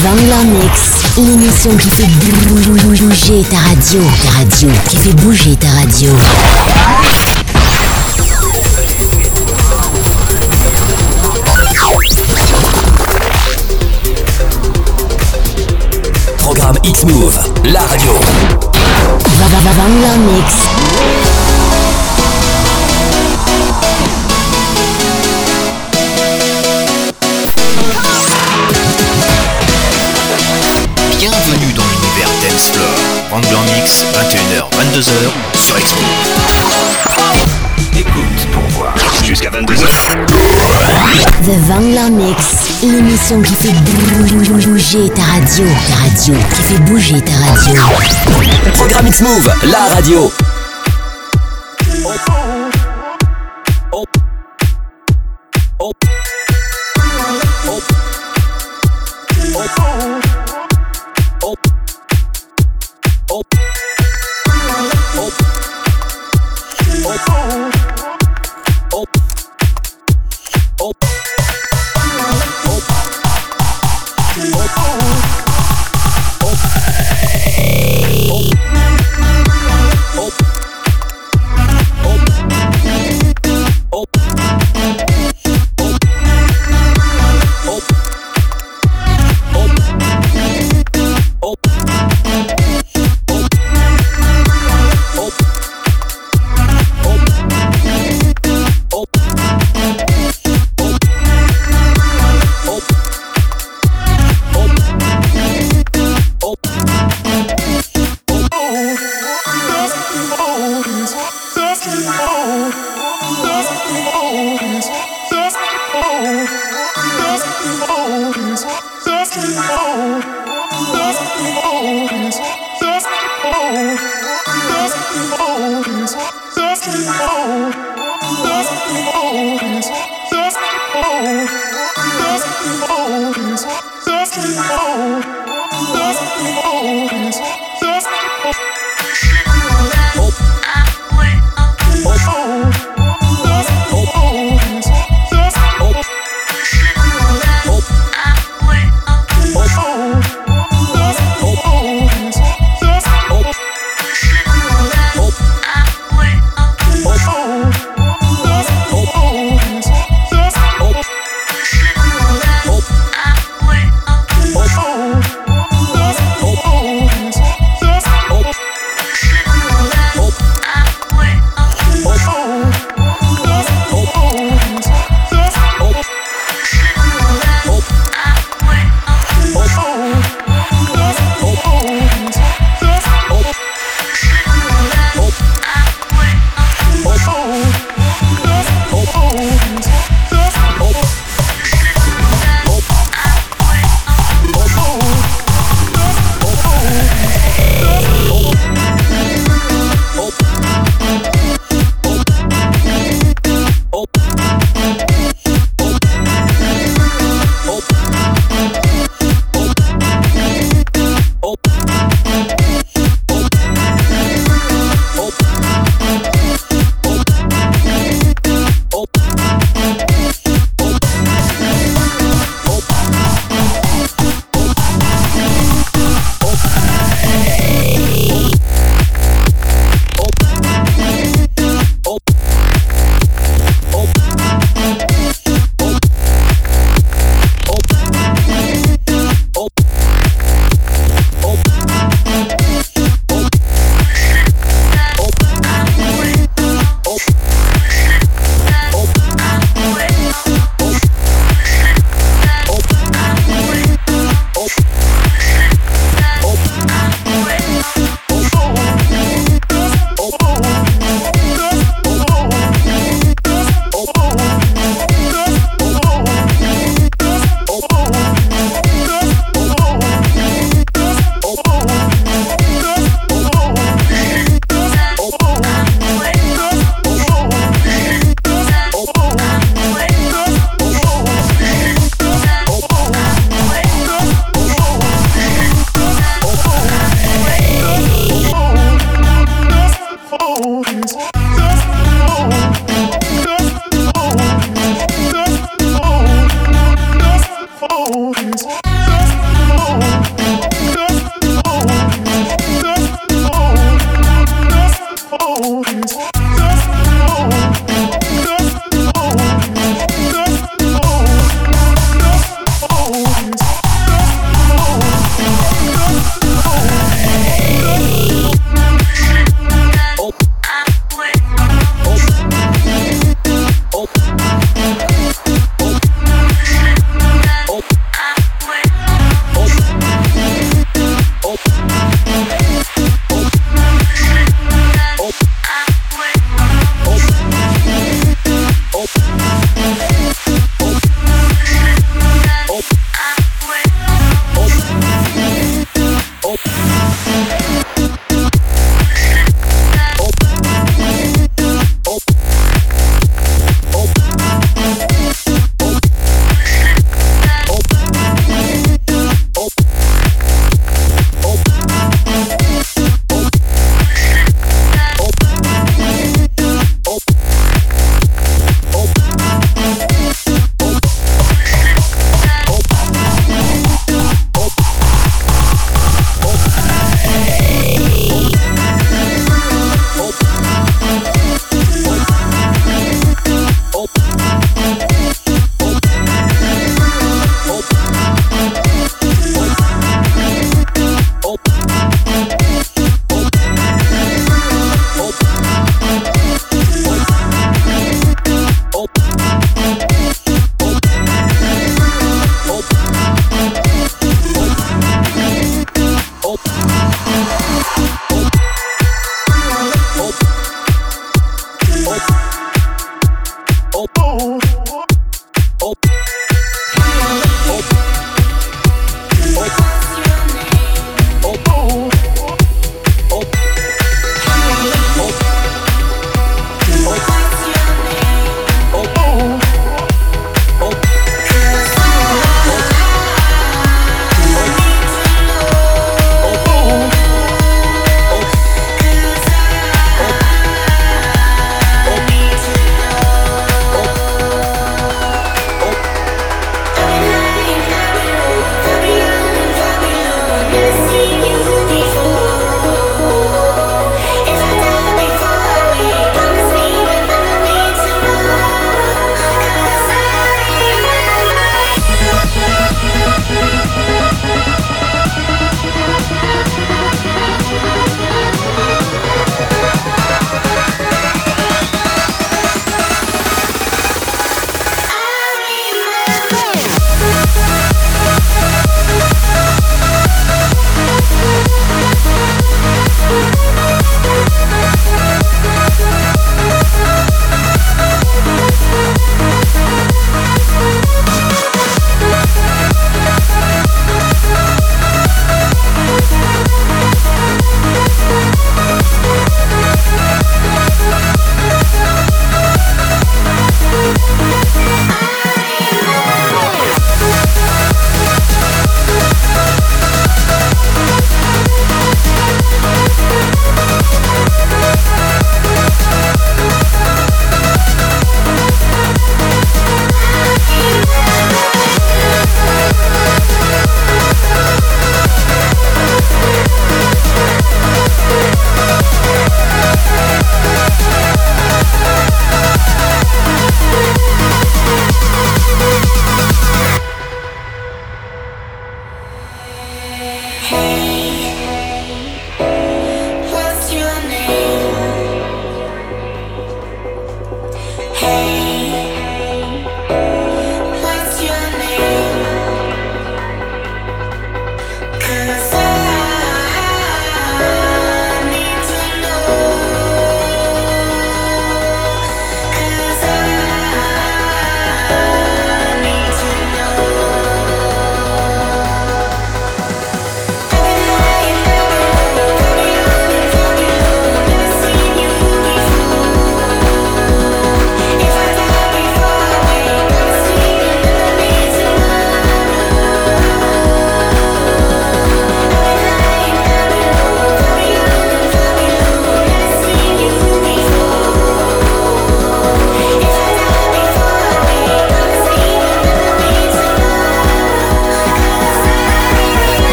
Vangler Mix, l'émission qui fait bouger ta radio, ta radio, qui fait bouger ta radio. Programme X-Move, la radio. Vangler Mix. 22h sur Expo. Écoute pour voir jusqu'à 22h. The Vangler Mix, l'émission qui fait bouger ta radio, ta radio, qui fait bouger ta radio. Programme X-Move, la radio.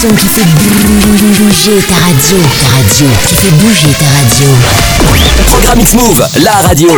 Qui fait bouger ta radio. Ta radio, qui fait bouger ta radio. Programme X-Move, la radio.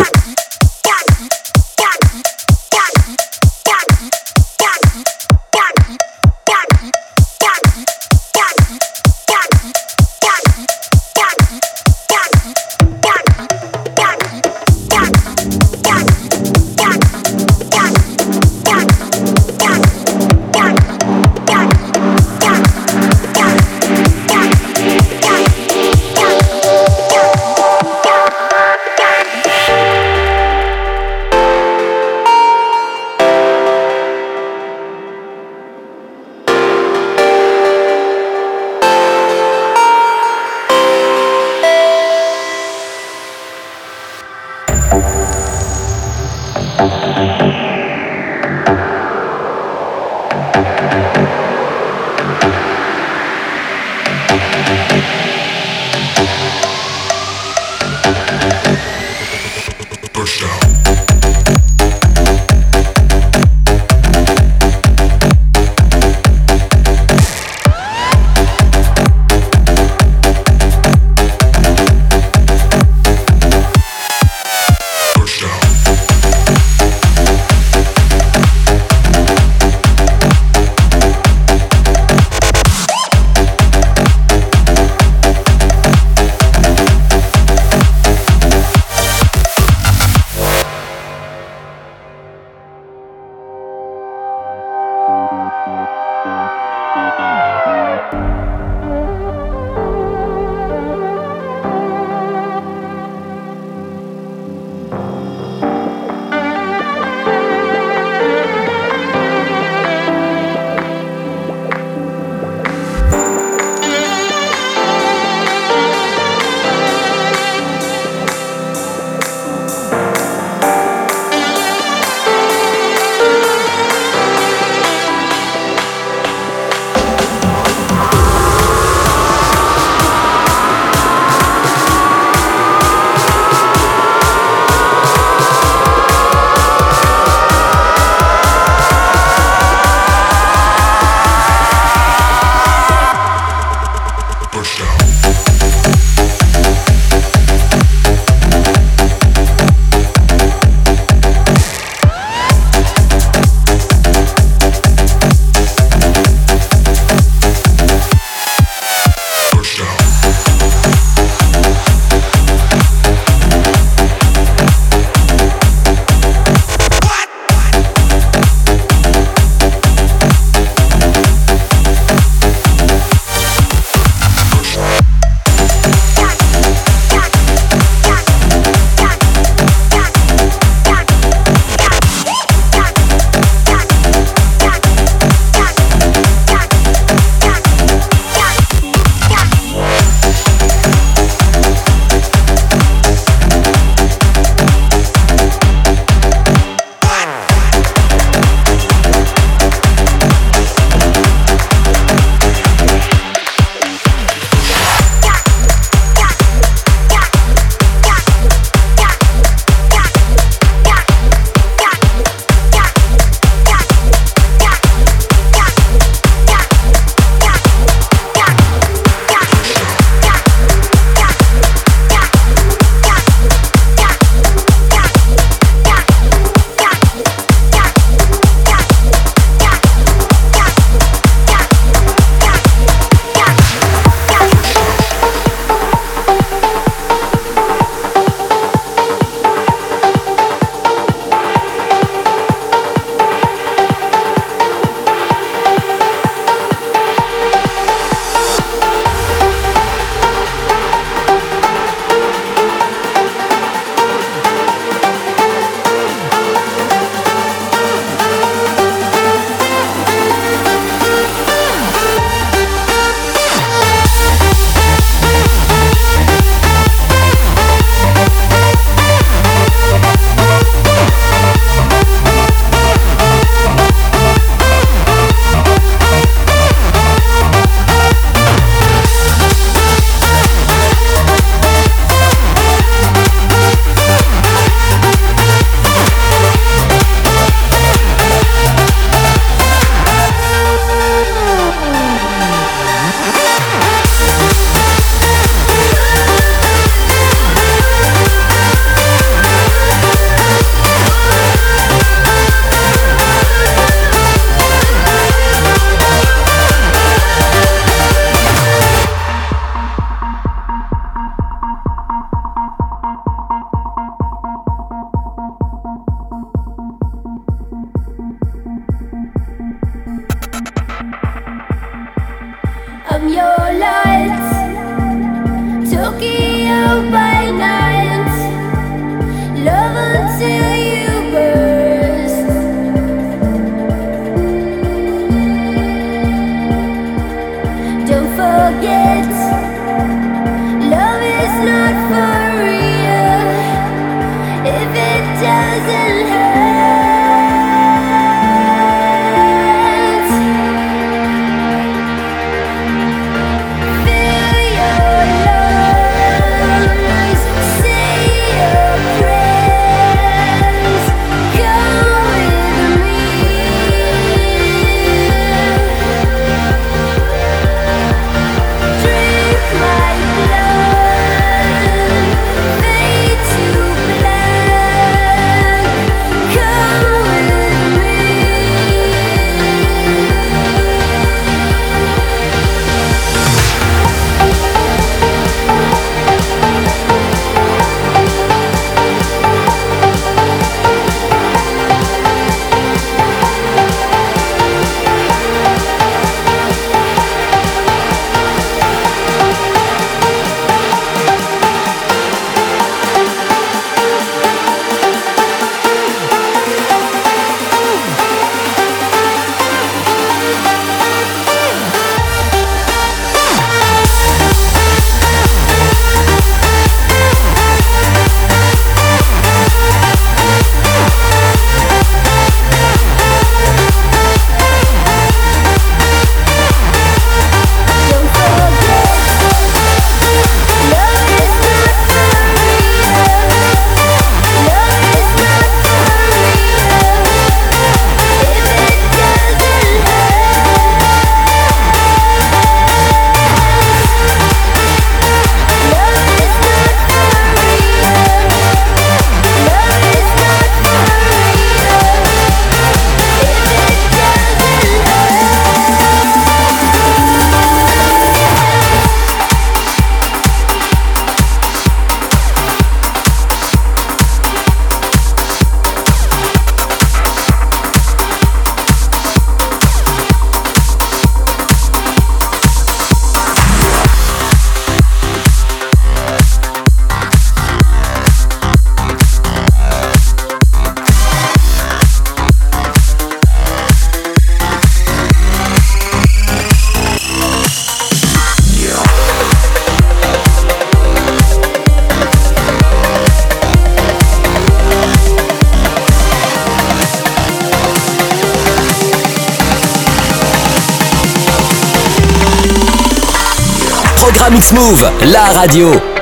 Move, la radio.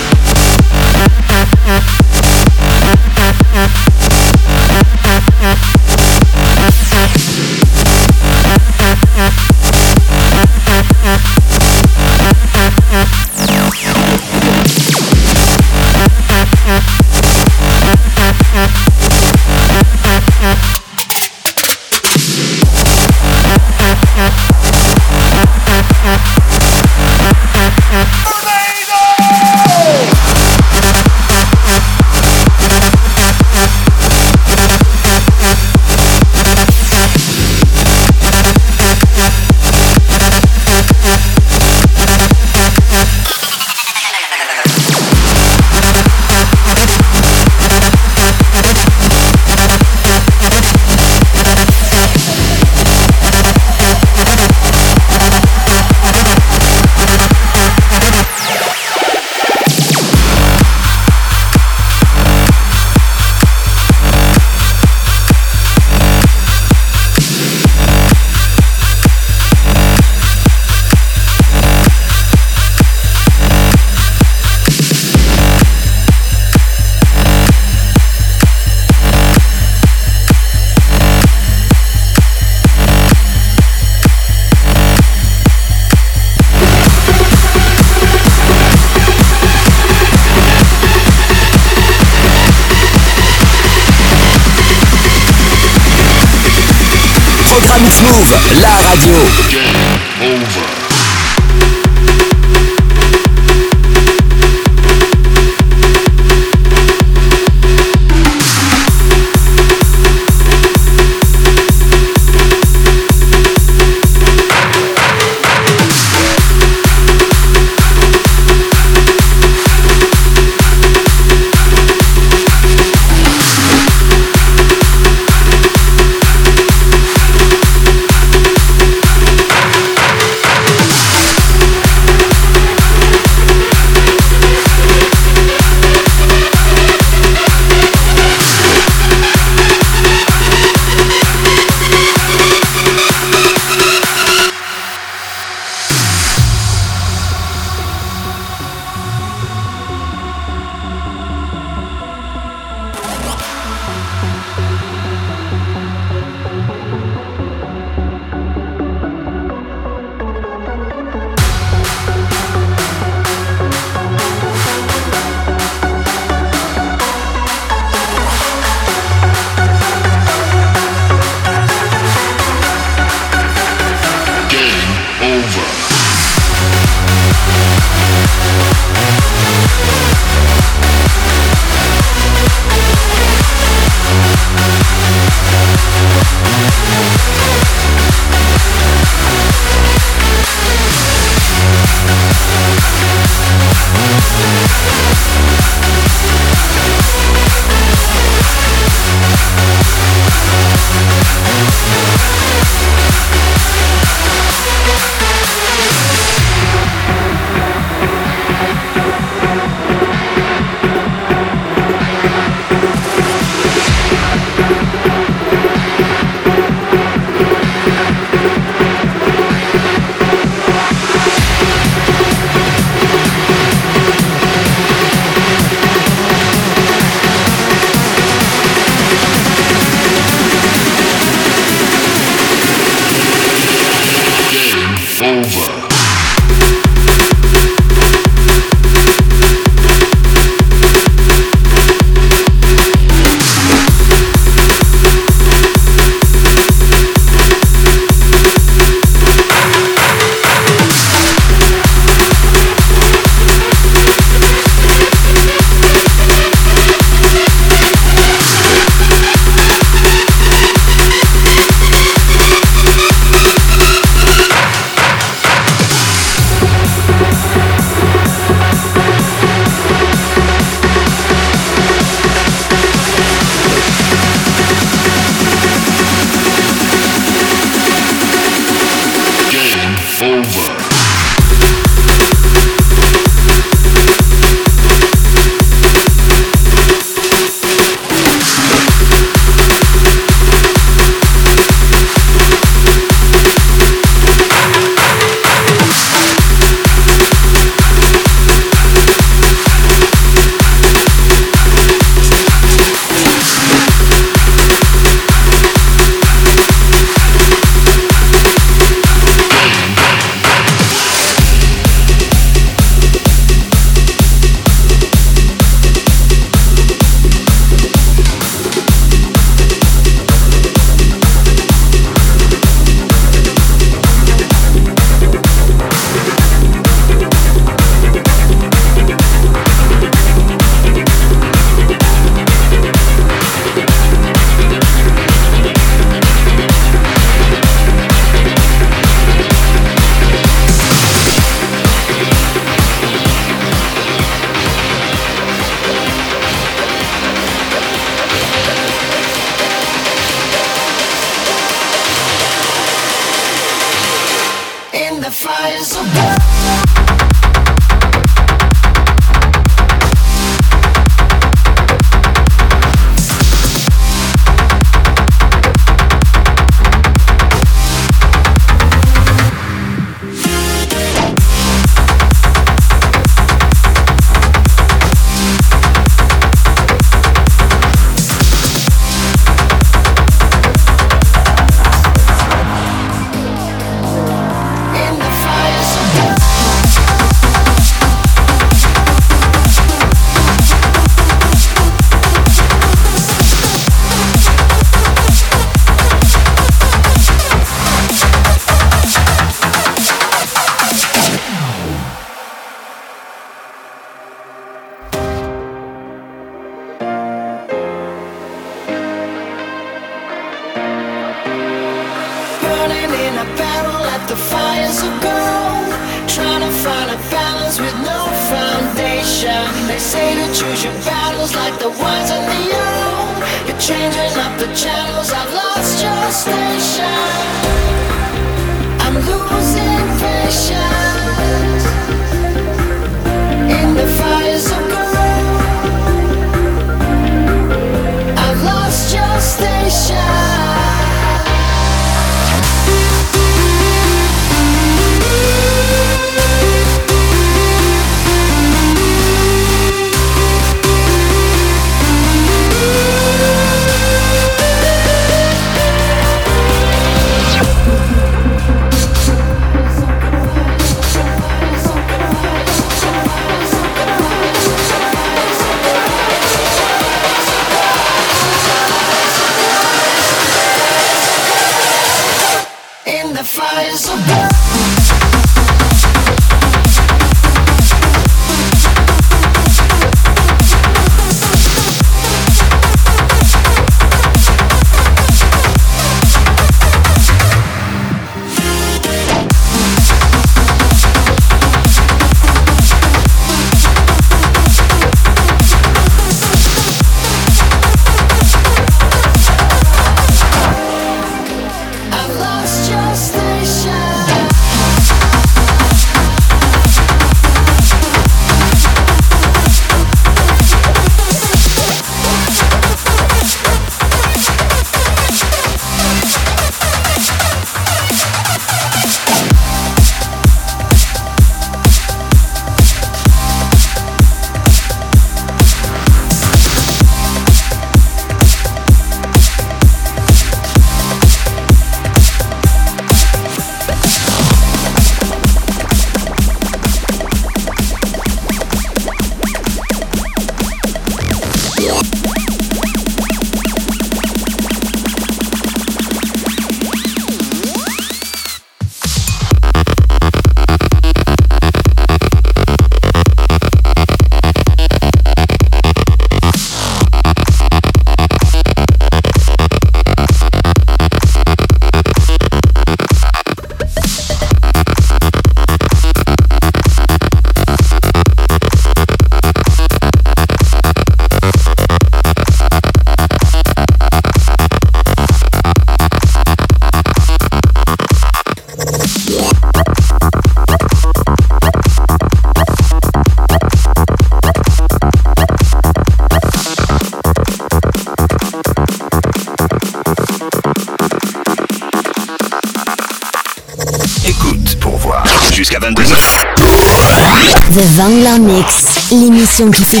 The Vangler Mix, l'émission qui fait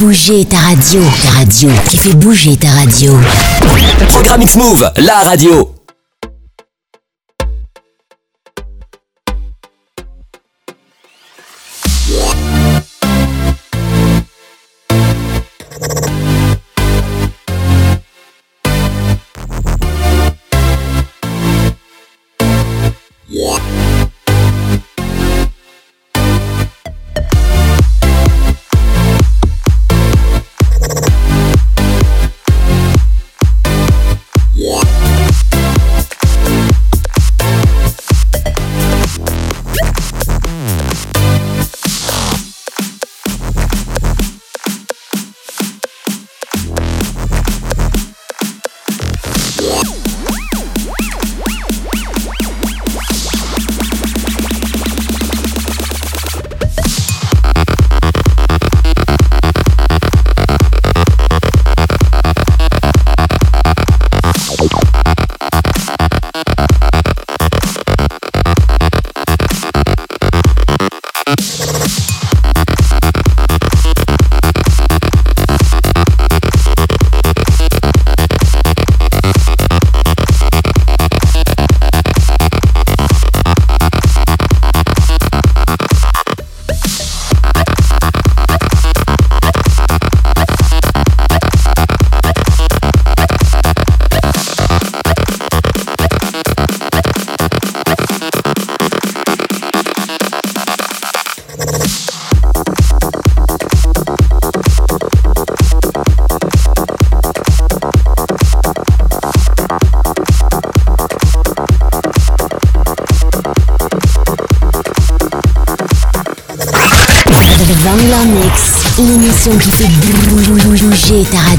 bouger ta radio. Ta radio, qui fait bouger ta radio. Programme X-Move, la radio.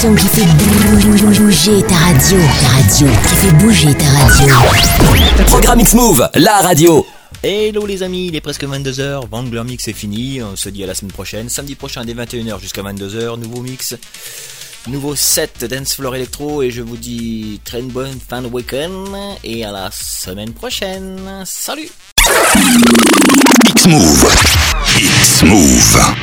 Qui fait bouger ta radio. Ta radio, qui fait bouger ta radio. Programme X-Move, la radio. Hello les amis, il est presque 22h, Wrangler Mix est fini, on se dit à la semaine prochaine, samedi prochain dès 21h jusqu'à 22h, nouveau mix, nouveau set Dance Floor Electro et je vous dis très bonne fin de week-end et à la semaine prochaine, salut X-Move. X-Move.